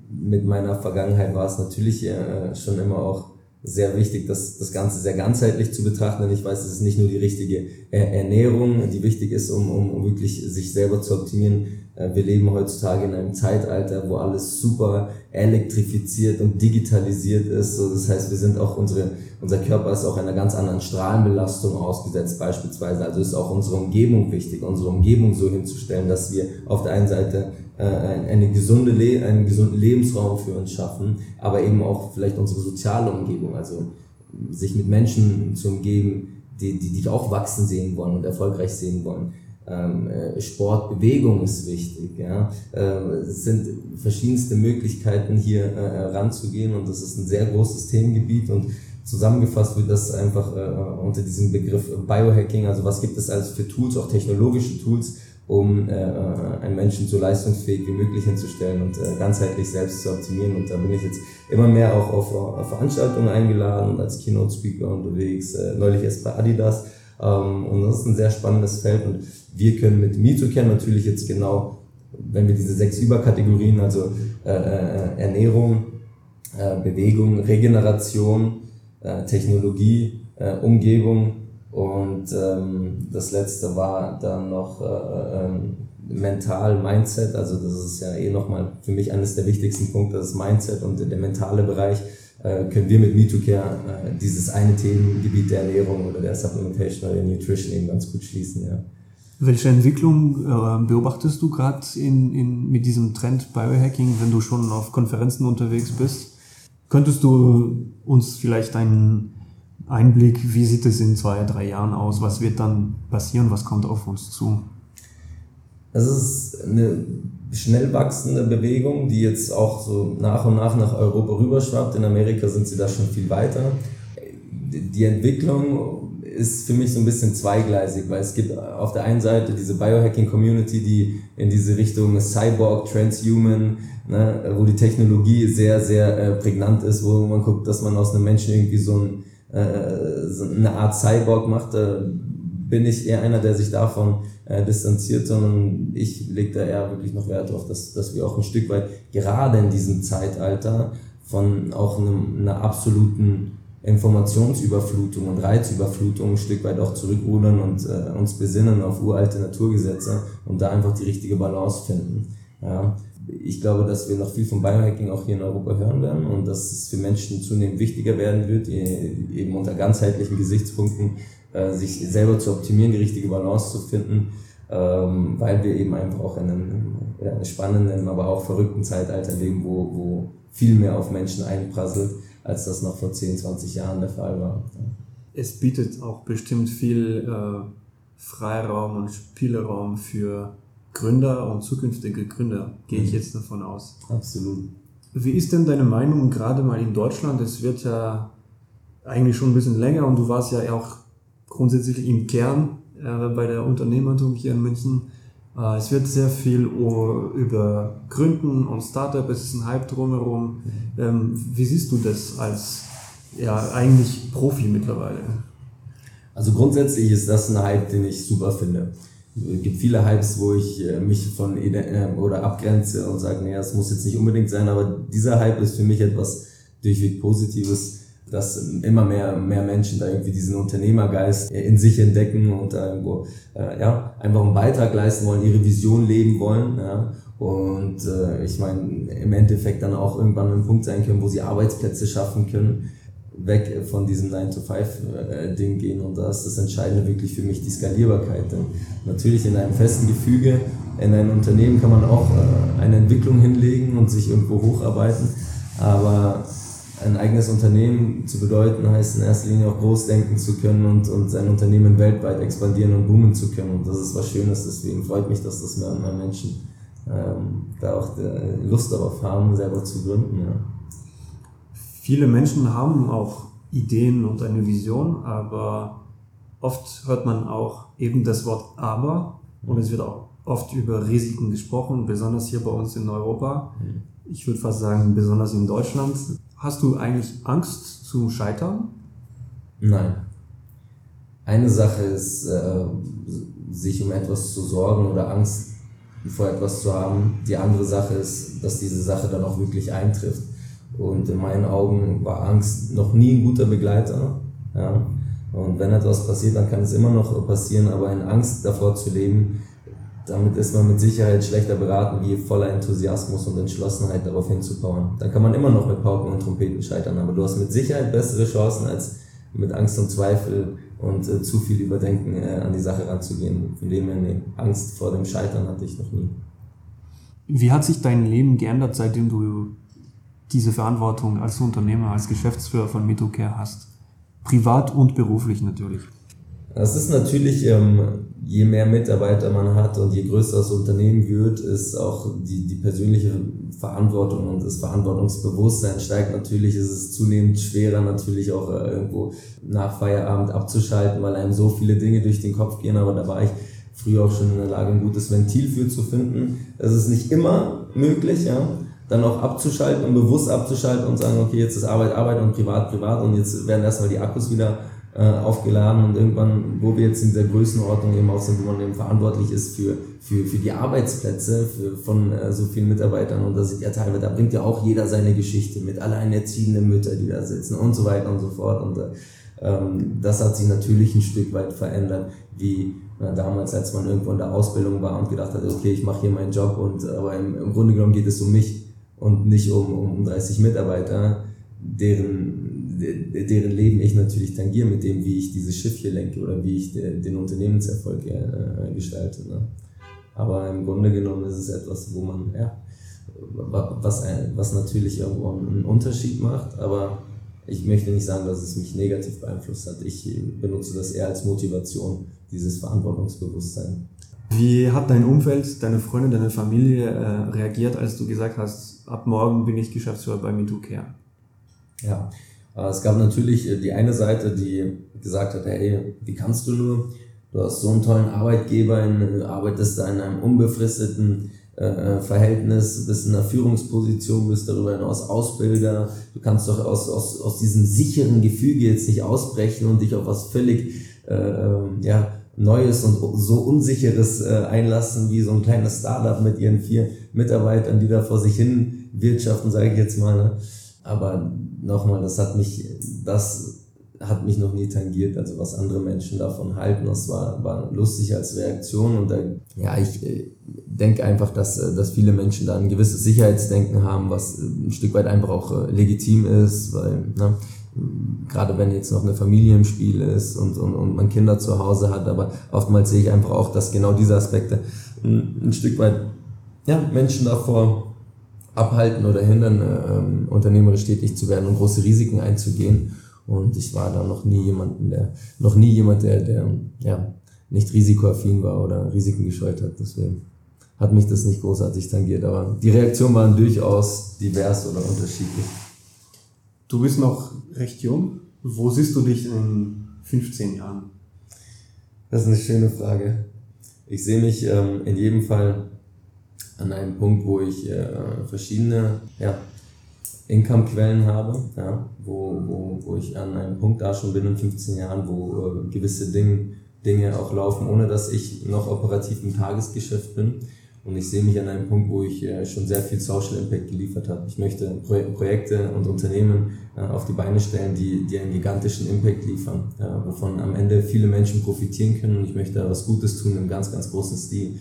mit meiner Vergangenheit war es natürlich äh, schon immer auch sehr wichtig, das, das Ganze sehr ganzheitlich zu betrachten. Denn ich weiß, es ist nicht nur die richtige Ernährung, die wichtig ist, um, um, um wirklich sich selber zu optimieren. Äh, wir leben heutzutage in einem Zeitalter, wo alles super elektrifiziert und digitalisiert ist. Das heißt, wir sind auch unsere, unser Körper ist auch einer ganz anderen Strahlenbelastung ausgesetzt beispielsweise. Also ist auch unsere Umgebung wichtig, unsere Umgebung so hinzustellen, dass wir auf der einen Seite äh, eine gesunde Le einen gesunden Lebensraum für uns schaffen, aber eben auch vielleicht unsere soziale Umgebung, also sich mit Menschen zu umgeben, die, die dich auch wachsen sehen wollen und erfolgreich sehen wollen. Ähm, äh, Sport, Bewegung ist wichtig. Ja? Äh, es sind verschiedenste Möglichkeiten hier äh, ranzugehen und das ist ein sehr großes Themengebiit und zusammengefasst wird das einfach äh, unter diesem Begriff Biohacking. Also was gibt es also für Tools, auch technologische Tools, um äh, einen Menschen so leistungsfähig wie möglich hinzustellen und äh, ganzheitlich selbst zu optimieren. Und da bin ich jetzt immer mehr auch auf, auf Veranstaltungen eingeladen und als Keynote-Speaker unterwegs, äh, neulich erst bei Adidas. Ähm, und das ist ein sehr spannendes Feld und wir können mit MeToCare natürlich jetzt genau, wenn wir diese sechs Überkategorien, also äh, äh, Ernährung, äh, Bewegung, Regeneration, äh, Technologie, äh, Umgebung und ähm, das letzte war dann noch äh, ähm, mental Mindset, also das ist ja eh nochmal für mich eines der wichtigsten Punkte, das Mindset und der mentale Bereich äh, können wir mit MeToCare äh, dieses eine Themengebiet der Ernährung oder der Supplementation oder der Nutrition eben ganz gut schließen, ja.
Welche Entwicklung äh, beobachtest du gerade in, in, mit diesem Trend Biohacking, wenn du schon auf Konferenzen unterwegs bist? Könntest du uns vielleicht einen Einblick, wie sieht es in zwei, drei Jahren aus? Was wird dann passieren? Was kommt auf uns zu?
Es ist eine schnell wachsende Bewegung, die jetzt auch so nach und nach nach Europa rüberschwappt. In Amerika sind sie da schon viel weiter. Die Entwicklung ist für mich so ein bisschen zweigleisig, weil es gibt auf der einen Seite diese Biohacking-Community, die in diese Richtung Cyborg, Transhuman, ne, wo die Technologie sehr, sehr äh, prägnant ist, wo man guckt, dass man aus einem Menschen irgendwie so, ein, äh, eine Art Cyborg macht. Da bin ich eher einer, der sich davon äh, distanziert, sondern ich lege da eher wirklich noch Wert darauf, dass, dass wir auch ein Stück weit gerade in diesem Zeitalter von auch einem, einer absoluten Informationsüberflutung und Reizüberflutung ein Stück weit auch zurückrudern und äh, uns besinnen auf uralte Naturgesetze und da einfach die richtige Balance finden. Ja. Ich glaube, dass wir noch viel vom Biohacking auch hier in Europa hören werden und dass es für Menschen zunehmend wichtiger werden wird, eben unter ganzheitlichen Gesichtspunkten äh, sich selber zu optimieren, die richtige Balance zu finden, ähm, weil wir eben einfach auch in einem, einem spannenden, aber auch verrückten Zeitalter leben, wo, wo viel mehr auf Menschen einprasselt, als das noch vor 10, 20 Jahren der Fall war.
Es bietet auch bestimmt viel äh, Freiraum und Spielraum für Gründer und zukünftige Gründer, gehe ich mhm. jetzt davon aus.
Absolut.
Wie ist denn deine Meinung gerade mal in Deutschland? Es wird ja eigentlich schon ein bisschen länger und du warst ja auch grundsätzlich im Kern äh, bei der Unternehmertum hier in München. Äh, es wird sehr viel über Gründen und Startup, es ist ein Hype drumherum. Mhm. Ähm, wie siehst du das als ja, eigentlich Profi mittlerweile?
Also grundsätzlich ist das ein Hype, den ich super finde. Es gibt viele Hypes, wo ich äh, mich von äh, oder abgrenze und sage, naja, es muss jetzt nicht unbedingt sein, aber dieser Hype ist für mich etwas durchweg Positives, dass immer mehr, mehr Menschen da irgendwie diesen Unternehmergeist in sich entdecken und da irgendwo, äh, ja, einfach einen Beitrag leisten wollen, ihre Vision leben wollen, ja. Und äh, ich meine, im Endeffekt dann auch irgendwann an einem Punkt sein können, wo sie Arbeitsplätze schaffen können weg von diesem 9-to-5-Ding gehen und da ist das Entscheidende wirklich für mich die Skalierbarkeit. Denn natürlich in einem festen Gefüge, in einem Unternehmen kann man auch äh, eine Entwicklung hinlegen und sich irgendwo hocharbeiten, aber ein eigenes Unternehmen zu bedeuten, heißt in erster Linie auch groß denken zu können und, und sein Unternehmen weltweit expandieren und boomen zu können. Und das ist was Schönes, deswegen freut mich, dass das mehr und mehr Menschen ähm, da auch Lust darauf haben, selber zu gründen. Ja
viele Menschen haben auch Ideen und eine Vision, aber oft hört man auch eben das Wort aber und es wird auch oft über Risiken gesprochen, besonders hier bei uns in Europa. Mhm. Ich würde fast sagen, besonders in Deutschland. Hast du eigentlich Angst zu scheitern?
Nein. Eine Sache ist, äh, sich um etwas zu sorgen oder Angst vor etwas zu haben. Die andere Sache ist, dass diese Sache dann auch wirklich eintrifft. Und in meinen Augen war Angst noch nie ein guter Begleiter. Ja. Und wenn etwas passiert, dann kann es immer noch passieren, aber in Angst davor zu leben, damit ist man mit Sicherheit schlechter beraten, wie voller Enthusiasmus und Entschlossenheit darauf hinzubauen. Dann kann man immer noch mit Pauken und Trompeten scheitern, aber du hast mit Sicherheit bessere Chancen, als mit Angst und Zweifel und äh, zu viel Überdenken äh, an die Sache ranzugehen. Von dem her, nee, Angst vor dem Scheitern hatte ich noch nie.
Wie hat sich dein Leben geändert, seitdem du diese Verantwortung als Unternehmer, als Geschäftsführer von Mitocare hast. Privat und beruflich natürlich.
Es ist natürlich, ähm, je mehr Mitarbeiter man hat und je größer das Unternehmen wird, ist auch die, die persönliche Verantwortung und das Verantwortungsbewusstsein steigt natürlich. Ist es zunehmend schwerer, natürlich auch äh, irgendwo nach Feierabend abzuschalten, weil einem so viele Dinge durch den Kopf gehen. Aber da war ich früher auch schon in der Lage, ein gutes Ventil für zu finden. Es ist nicht immer möglich, ja dann auch abzuschalten und bewusst abzuschalten und sagen, okay, jetzt ist Arbeit Arbeit und Privat Privat und jetzt werden erstmal die Akkus wieder äh, aufgeladen und irgendwann, wo wir jetzt in dieser Größenordnung eben auch sind, wo man eben verantwortlich ist für, für, für die Arbeitsplätze für, von äh, so vielen Mitarbeitern und da sind ja teilweise, da bringt ja auch jeder seine Geschichte mit, alleinerziehenden Mütter, die da sitzen und so weiter und so fort und äh, ähm, das hat sich natürlich ein Stück weit verändert, wie äh, damals, als man irgendwo in der Ausbildung war und gedacht hat, okay, ich mache hier meinen Job und aber im, im Grunde genommen geht es um mich und nicht um, um 30 Mitarbeiter, deren, deren Leben ich natürlich tangiere mit dem, wie ich dieses Schiff hier lenke oder wie ich den Unternehmenserfolg äh, gestalte. Ne? Aber im Grunde genommen ist es etwas, wo man, ja, was, was natürlich irgendwo einen Unterschied macht, aber ich möchte nicht sagen, dass es mich negativ beeinflusst hat. Ich benutze das eher als Motivation, dieses Verantwortungsbewusstsein.
Wie hat dein Umfeld, deine Freunde, deine Familie äh, reagiert, als du gesagt hast, ab morgen bin ich Geschäftsführer bei MeTooCare?
Ja, äh, es gab natürlich äh, die eine Seite, die gesagt hat, hey, wie kannst du nur? Du hast so einen tollen Arbeitgeber, in, arbeitest da in einem unbefristeten äh, Verhältnis, bist in einer Führungsposition, bist darüber hinaus Ausbilder. Du kannst doch aus, aus, aus diesem sicheren Gefüge jetzt nicht ausbrechen und dich auf was völlig, äh, ähm, ja, Neues und so Unsicheres äh, einlassen wie so ein kleines Startup mit ihren vier Mitarbeitern, die da vor sich hin wirtschaften, sage ich jetzt mal. Ne? Aber nochmal, das hat mich, das hat mich noch nie tangiert, also was andere Menschen davon halten. Das war, war lustig als Reaktion und da, ja, ich äh, denke einfach, dass, äh, dass viele Menschen da ein gewisses Sicherheitsdenken haben, was äh, ein Stück weit einfach auch legitim ist, weil, ne, gerade wenn jetzt noch eine Familie im Spiel ist und, und, und man Kinder zu Hause hat, aber oftmals sehe ich einfach auch, dass genau diese Aspekte ein, ein Stück weit ja, Menschen davor abhalten oder hindern, äh, unternehmerisch tätig zu werden und große Risiken einzugehen. Und ich war da noch nie jemanden, der, noch nie jemand, der, der ja, nicht risikoaffin war oder Risiken gescheut hat. Deswegen hat mich das nicht großartig tangiert. Aber die Reaktionen waren durchaus divers oder unterschiedlich.
Du bist noch recht jung. Wo siehst du dich in 15 Jahren?
Das ist eine schöne Frage. Ich sehe mich ähm, in jedem Fall an einem Punkt, wo ich äh, verschiedene ja, Income-Quellen habe, ja, wo, wo, wo ich an einem Punkt da schon bin in 15 Jahren, wo äh, gewisse Ding, Dinge auch laufen, ohne dass ich noch operativ im Tagesgeschäft bin. Und ich sehe mich an einem Punkt, wo ich äh, schon sehr viel Social Impact geliefert habe. Ich möchte Pro Projekte und Unternehmen äh, auf die Beine stellen, die, die einen gigantischen Impact liefern, ja, wovon am Ende viele Menschen profitieren können. Und ich möchte da was Gutes tun im ganz, ganz großen Stil.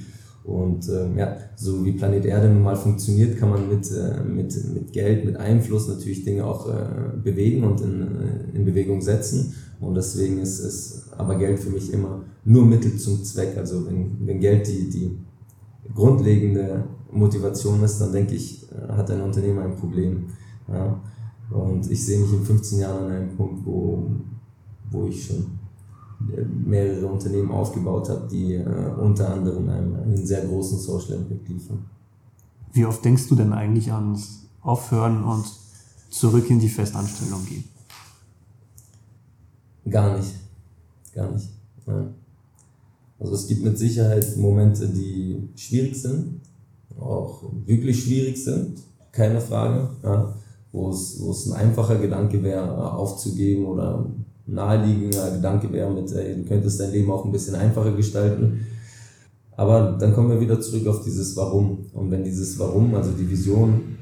Und ähm, ja, so wie Planet Erde nun mal funktioniert, kann man mit, äh, mit, mit Geld, mit Einfluss natürlich Dinge auch äh, bewegen und in, äh, in Bewegung setzen. Und deswegen ist, ist aber Geld für mich immer nur Mittel zum Zweck. Also wenn, wenn Geld die, die grundlegende Motivation ist, dann denke ich, äh, hat ein Unternehmer ein Problem. Ja? Und ich sehe mich in 15 Jahren an einem Punkt, wo, wo ich schon mehrere Unternehmen aufgebaut habe, die äh, unter anderem einen, einen sehr großen Social Impact liefern.
Wie oft denkst du denn eigentlich ans Aufhören und zurück in die Festanstellung gehen?
Gar nicht. Gar nicht. Nein. Also es gibt mit Sicherheit Momente, die schwierig sind, auch wirklich schwierig sind, keine Frage, ja, wo, es, wo es ein einfacher Gedanke wäre, aufzugeben oder naheliegender Gedanke wäre mit, ey, du könntest dein Leben auch ein bisschen einfacher gestalten. Aber dann kommen wir wieder zurück auf dieses Warum. Und wenn dieses Warum, also die Vision,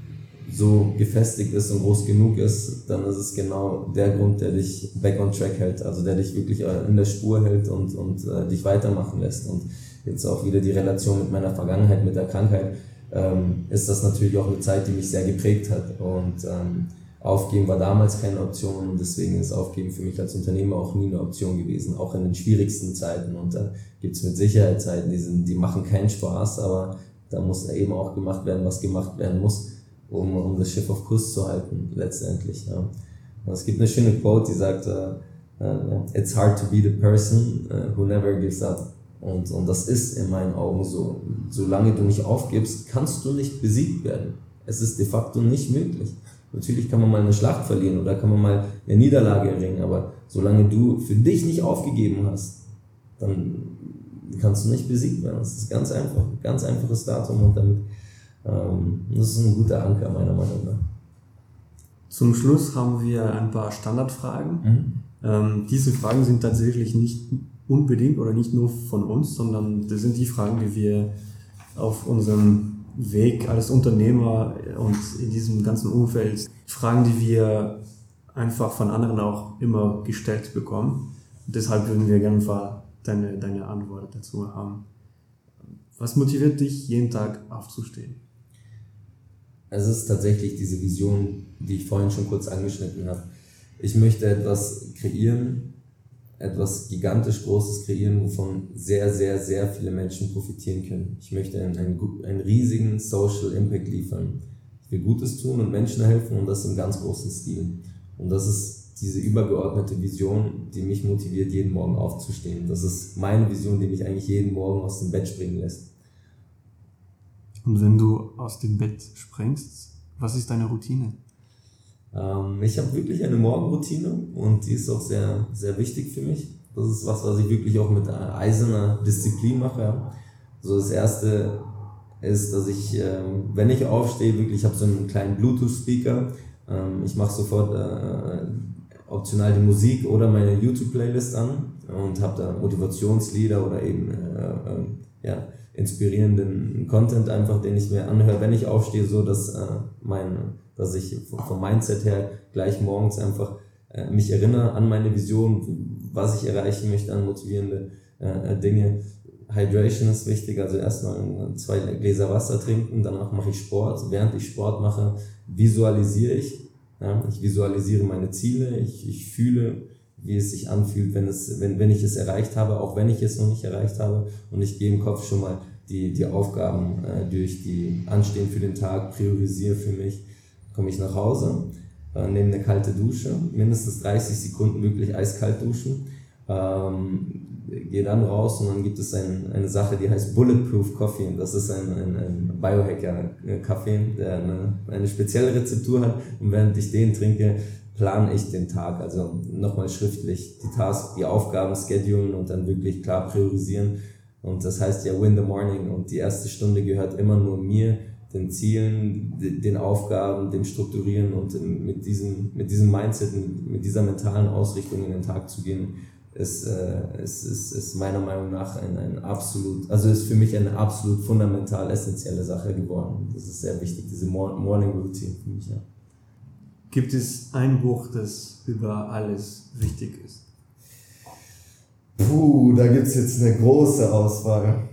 so gefestigt ist und groß genug ist, dann ist es genau der Grund, der dich back on track hält, also der dich wirklich äh, in der Spur hält und, und äh, dich weitermachen lässt. Und jetzt auch wieder die Relation mit meiner Vergangenheit, mit der Krankheit, ähm, ist das natürlich auch eine Zeit, die mich sehr geprägt hat. Und ähm, Aufgeben war damals keine Option und deswegen ist Aufgeben für mich als Unternehmer auch nie eine Option gewesen, auch in den schwierigsten Zeiten. Und da gibt es mit Sicherheit Zeiten, die, sind, die machen keinen Spaß, aber da muss eben auch gemacht werden, was gemacht werden muss, um, um das Schiff auf Kurs zu halten, letztendlich. Ja. Es gibt eine schöne Quote, die sagt, uh, uh, It's hard to be the person uh, who never gives up. Und, und das ist in meinen Augen so. Solange du nicht aufgibst, kannst du nicht besiegt werden. Es ist de facto nicht möglich. Natürlich kann man mal eine Schlacht verlieren oder kann man mal eine Niederlage erringen, aber solange du für dich nicht aufgegeben hast, dann kannst du nicht besiegt werden. Das ist ganz einfach, ganz einfaches Datum und damit ähm, das ist ein guter Anker meiner Meinung nach.
Zum Schluss haben wir ein paar Standardfragen. Mhm. Ähm, diese Fragen sind tatsächlich nicht unbedingt oder nicht nur von uns, sondern das sind die Fragen, die wir auf unserem Weg als Unternehmer und in diesem ganzen Umfeld Fragen, die wir einfach von anderen auch immer gestellt bekommen. Und deshalb würden wir gerne deine, deine Antwort dazu haben. Was motiviert dich, jeden Tag aufzustehen?
Es ist tatsächlich diese Vision, die ich vorhin schon kurz angeschnitten habe. Ich möchte etwas kreieren, etwas gigantisch Großes kreieren, wovon sehr, sehr, sehr viele Menschen profitieren können. Ich möchte einen, einen, einen riesigen Social Impact liefern. Ich will Gutes tun und Menschen helfen und das im ganz großen Stil. Und das ist diese übergeordnete Vision, die mich motiviert, jeden Morgen aufzustehen. Das ist meine Vision, die mich eigentlich jeden Morgen aus dem Bett springen lässt.
Und wenn du aus dem Bett springst, was ist deine Routine?
Ähm, ich habe wirklich eine Morgenroutine und die ist auch sehr, sehr wichtig für mich. Das ist was, was ich wirklich auch mit eiserner Disziplin mache. Ja. So das erste ist, dass ich, ähm, wenn ich aufstehe, wirklich, ich habe so einen kleinen Bluetooth-Speaker. Ähm, ich mache sofort äh, optional die Musik oder meine YouTube-Playlist an und habe da Motivationslieder oder eben äh, äh, ja, inspirierenden Content einfach, den ich mir anhöre, wenn ich aufstehe, so dass äh, mein dass ich vom Mindset her gleich morgens einfach äh, mich erinnere an meine Vision, was ich erreichen möchte an motivierende äh, Dinge. Hydration ist wichtig, also erstmal zwei Gläser Wasser trinken, danach mache ich Sport. Während ich Sport mache, visualisiere ich. Ja, ich visualisiere meine Ziele, ich, ich fühle, wie es sich anfühlt, wenn, es, wenn, wenn ich es erreicht habe, auch wenn ich es noch nicht erreicht habe. Und ich gehe im Kopf schon mal die, die Aufgaben äh, durch, die anstehen für den Tag, priorisiere für mich. Komme ich nach Hause, äh, nehme eine kalte Dusche, mindestens 30 Sekunden wirklich eiskalt duschen. Ähm, gehe dann raus und dann gibt es ein, eine Sache, die heißt Bulletproof Coffee. Das ist ein, ein, ein Biohacker-Kaffee, der eine, eine spezielle Rezeptur hat. Und während ich den trinke, plane ich den Tag. Also nochmal schriftlich die Tasks, die Aufgaben schedulen und dann wirklich klar priorisieren. Und das heißt ja Win the Morning. Und die erste Stunde gehört immer nur mir, den Zielen, den Aufgaben, dem Strukturieren und mit diesem, mit diesem Mindset, mit dieser mentalen Ausrichtung in den Tag zu gehen ist, äh, ist, ist, ist meiner Meinung nach ein, ein absolut, also ist für mich eine absolut fundamental essentielle Sache geworden. Das ist sehr wichtig, diese Morning Routine für mich, ja.
Gibt es ein Buch, das über alles wichtig ist?
Puh, da gibt es jetzt eine große Auswahl.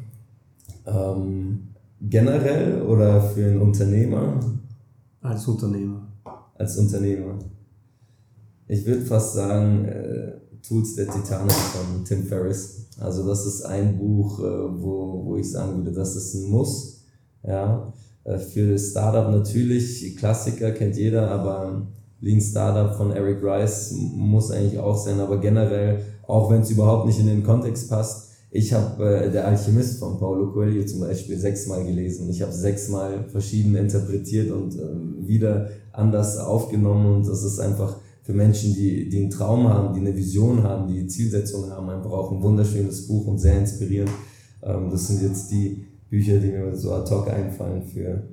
Ähm, generell oder für einen Unternehmer?
Als Unternehmer.
Als Unternehmer. Ich würde fast sagen, äh, Tools der Titanic von Tim Ferriss. Also das ist ein Buch, äh, wo, wo ich sagen würde, das ist ein Muss. Ja. Äh, für Startup natürlich, Klassiker kennt jeder, aber Lean Startup von Eric Rice muss eigentlich auch sein, aber generell, auch wenn es überhaupt nicht in den Kontext passt, ich habe äh, Der Alchemist von Paulo Coelho zum Beispiel sechsmal gelesen. Ich habe sechsmal verschieden interpretiert und äh, wieder anders aufgenommen und das ist einfach für Menschen, die, die einen Traum haben, die eine Vision haben, die Zielsetzungen haben, einfach auch ein wunderschönes Buch und sehr inspirierend. Ähm, das sind jetzt die Bücher, die mir so ad hoc einfallen für,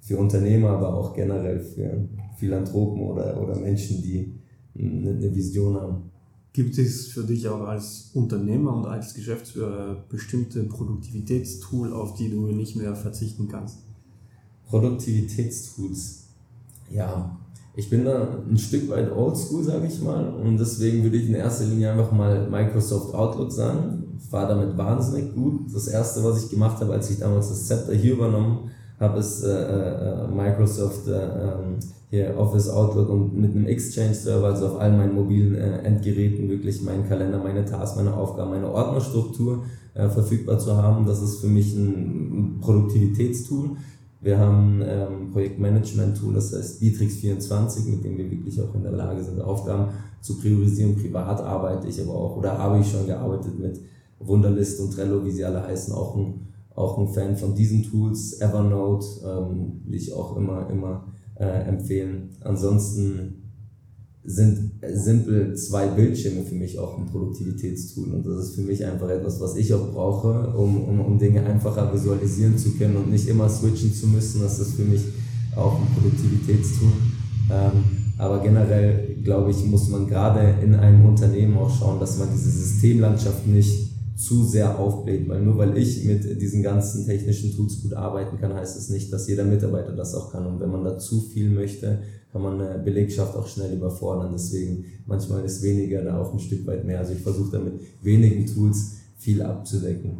für Unternehmer, aber auch generell für Philanthropen oder, oder Menschen, die eine, eine Vision haben.
Gibt es für dich auch als Unternehmer und als Geschäftsführer bestimmte Produktivitätstool, auf die du nicht mehr verzichten kannst?
Produktivitätstools. Ja, ich bin da ein Stück weit oldschool, sage ich mal. Und deswegen würde ich in erster Linie einfach mal Microsoft Outlook sagen. Ich war damit wahnsinnig gut. Das erste, was ich gemacht habe, als ich damals das Zepter hier übernommen habe, ist äh, äh, Microsoft äh, ähm, hier Office Outlook und mit einem Exchange-Server, also auf allen meinen mobilen äh, Endgeräten, wirklich meinen Kalender, meine Tasks, meine Aufgaben, meine Ordnerstruktur äh, verfügbar zu haben. Das ist für mich ein, ein Produktivitätstool. Wir haben ähm, Projektmanagement-Tool, das heißt Bitrix24, mit dem wir wirklich auch in der Lage sind, Aufgaben zu priorisieren. Privat arbeite ich aber auch oder habe ich schon gearbeitet mit Wunderlist und Trello, wie sie alle heißen, auch ein, auch ein Fan von diesen Tools. Evernote ähm, will ich auch immer, immer äh, empfehlen. Ansonsten sind simpel zwei Bildschirme für mich auch ein Produktivitätstool. Und das ist für mich einfach etwas, was ich auch brauche, um, um, um Dinge einfacher visualisieren zu können und nicht immer switchen zu müssen. Das ist für mich auch ein Produktivitätstool. Ähm, aber generell, glaube ich, muss man gerade in einem Unternehmen auch schauen, dass man diese Systemlandschaft nicht zu sehr aufbläht, weil nur weil ich mit diesen ganzen technischen Tools gut arbeiten kann, heißt es nicht, dass jeder Mitarbeiter das auch kann. Und wenn man da zu viel möchte, kann man eine Belegschaft auch schnell überfordern. Deswegen manchmal ist weniger da auch ein Stück weit mehr. Also ich versuche damit wenigen Tools viel abzudecken.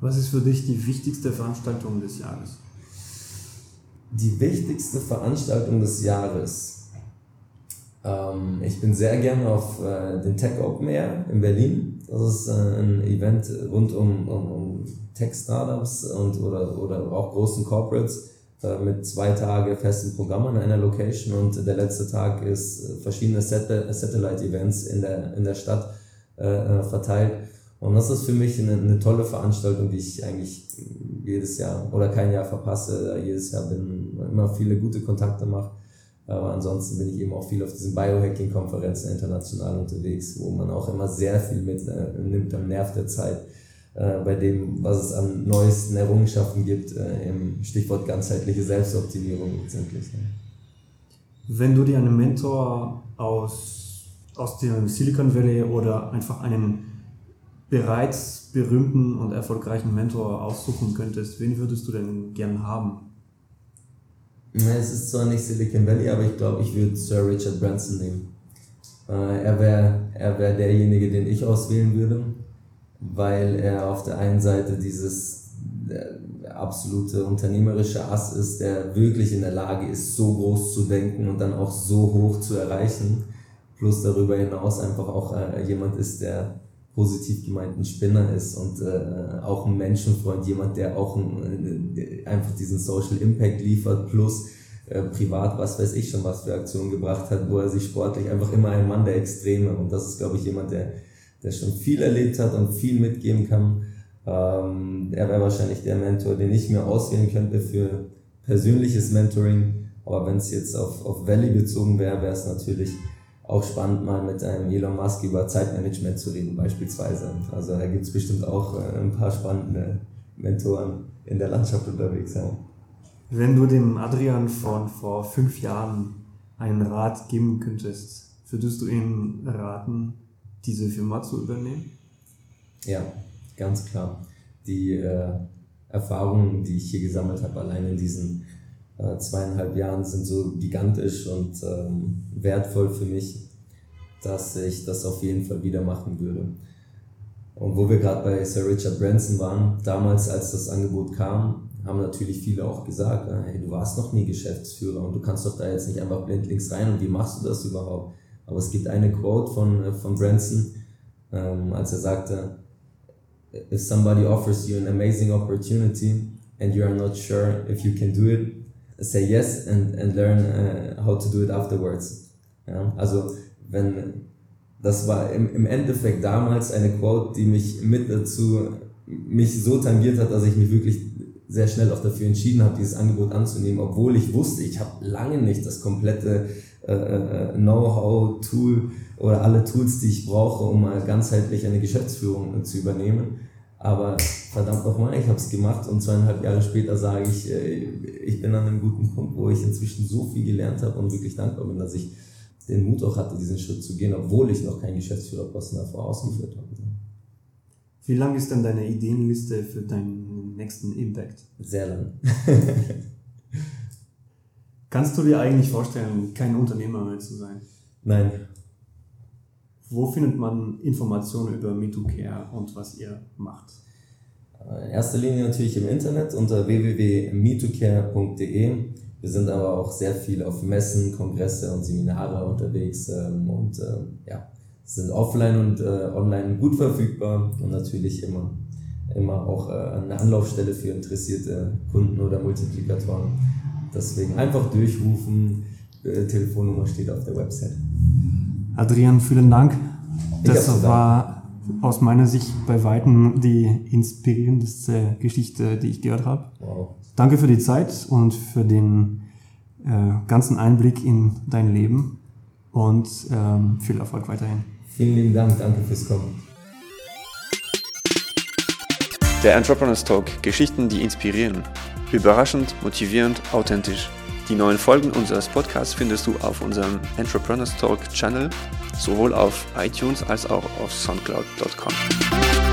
Was ist für dich die wichtigste Veranstaltung des Jahres?
Die wichtigste Veranstaltung des Jahres. Ähm, ich bin sehr gerne auf äh, den Tech Open Air in Berlin. Das ist äh, ein Event rund um, um, um Tech-Startups und oder, oder auch großen Corporates äh, mit zwei Tage festen Programm an einer Location und der letzte Tag ist äh, verschiedene Satellite-Events in der, in der Stadt äh, verteilt. Und das ist für mich eine, eine, tolle Veranstaltung, die ich eigentlich jedes Jahr oder kein Jahr verpasse, jedes Jahr bin, immer viele gute Kontakte mache. Aber ansonsten bin ich eben auch viel auf diesen Biohacking-Konferenzen international unterwegs, wo man auch immer sehr viel mitnimmt am Nerv der Zeit äh, bei dem, was es an neuesten Errungenschaften gibt, äh, im Stichwort ganzheitliche Selbstoptimierung letztendlich.
Wenn du dir einen Mentor aus, aus dem Silicon Valley oder einfach einen bereits berühmten und erfolgreichen Mentor aussuchen könntest, wen würdest du denn gern haben?
Es ist zwar nicht Silicon Valley, aber ich glaube, ich würde Sir Richard Branson nehmen. Äh, er wäre er wär derjenige, den ich auswählen würde, weil er auf der einen Seite dieses äh, absolute unternehmerische Ass ist, der wirklich in der Lage ist, so groß zu denken und dann auch so hoch zu erreichen. Plus darüber hinaus einfach auch äh, jemand ist, der positiv gemeinten Spinner ist und äh, auch ein Menschenfreund, jemand, der auch ein, äh, einfach diesen Social Impact liefert, plus äh, privat, was weiß ich schon, was für Aktionen gebracht hat, wo er sich sportlich einfach immer ein Mann der Extreme und das ist, glaube ich, jemand, der, der schon viel erlebt hat und viel mitgeben kann. Ähm, er wäre wahrscheinlich der Mentor, den ich mir auswählen könnte für persönliches Mentoring, aber wenn es jetzt auf, auf Valley bezogen wäre, wäre es natürlich auch spannend, mal mit einem Elon Musk über Zeitmanagement zu reden, beispielsweise. Also da gibt es bestimmt auch äh, ein paar spannende Mentoren in der Landschaft unterwegs. Ja.
Wenn du dem Adrian von vor fünf Jahren einen Rat geben könntest, würdest du ihm raten, diese Firma zu übernehmen?
Ja, ganz klar. Die äh, Erfahrungen, die ich hier gesammelt habe, allein in diesen äh, zweieinhalb Jahren sind so gigantisch und ähm, wertvoll für mich, dass ich das auf jeden Fall wieder machen würde. Und wo wir gerade bei Sir Richard Branson waren, damals als das Angebot kam, haben natürlich viele auch gesagt, äh, hey, du warst noch nie Geschäftsführer und du kannst doch da jetzt nicht einfach blindlings rein und wie machst du das überhaupt? Aber es gibt eine Quote von, äh, von Branson, ähm, als er sagte, if somebody offers you an amazing opportunity and you are not sure if you can do it, say yes and, and learn uh, how to do it afterwards. Ja? Also wenn das war im, im Endeffekt damals eine Quote, die mich mit dazu mich so tangiert hat, dass ich mich wirklich sehr schnell auch dafür entschieden habe, dieses Angebot anzunehmen, obwohl ich wusste, ich habe lange nicht das komplette äh, äh Know-how, Tool oder alle Tools, die ich brauche, um mal ganzheitlich eine Geschäftsführung zu übernehmen. Aber verdammt nochmal, ich habe es gemacht und zweieinhalb Jahre später sage ich, äh, ich bin an einem guten Punkt, wo ich inzwischen so viel gelernt habe und wirklich dankbar bin, dass ich den Mut auch hatte, diesen Schritt zu gehen, obwohl ich noch keinen Geschäftsführerposten davor ausgeführt habe.
Wie lang ist denn deine Ideenliste für deinen nächsten Impact?
Sehr lang.
Kannst du dir eigentlich vorstellen, kein Unternehmer mehr zu sein?
Nein,
wo findet man Informationen über MeToCare und was ihr macht?
In erster Linie natürlich im Internet unter www.metocare.de. Wir sind aber auch sehr viel auf Messen, Kongresse und Seminare unterwegs ähm, und ähm, ja, sind offline und äh, online gut verfügbar und natürlich immer, immer auch äh, eine Anlaufstelle für interessierte Kunden oder Multiplikatoren. Deswegen einfach durchrufen, äh, Telefonnummer steht auf der Website.
Adrian, vielen Dank. Das war aus meiner Sicht bei Weitem die inspirierendste Geschichte, die ich gehört habe. Wow. Danke für die Zeit und für den äh, ganzen Einblick in dein Leben und ähm, viel Erfolg weiterhin.
Vielen lieben Dank, danke fürs Kommen.
Der Entrepreneurs Talk, Geschichten, die inspirieren. Überraschend, motivierend, authentisch. Die neuen Folgen unseres Podcasts findest du auf unserem Entrepreneurs Talk Channel, sowohl auf iTunes als auch auf soundcloud.com.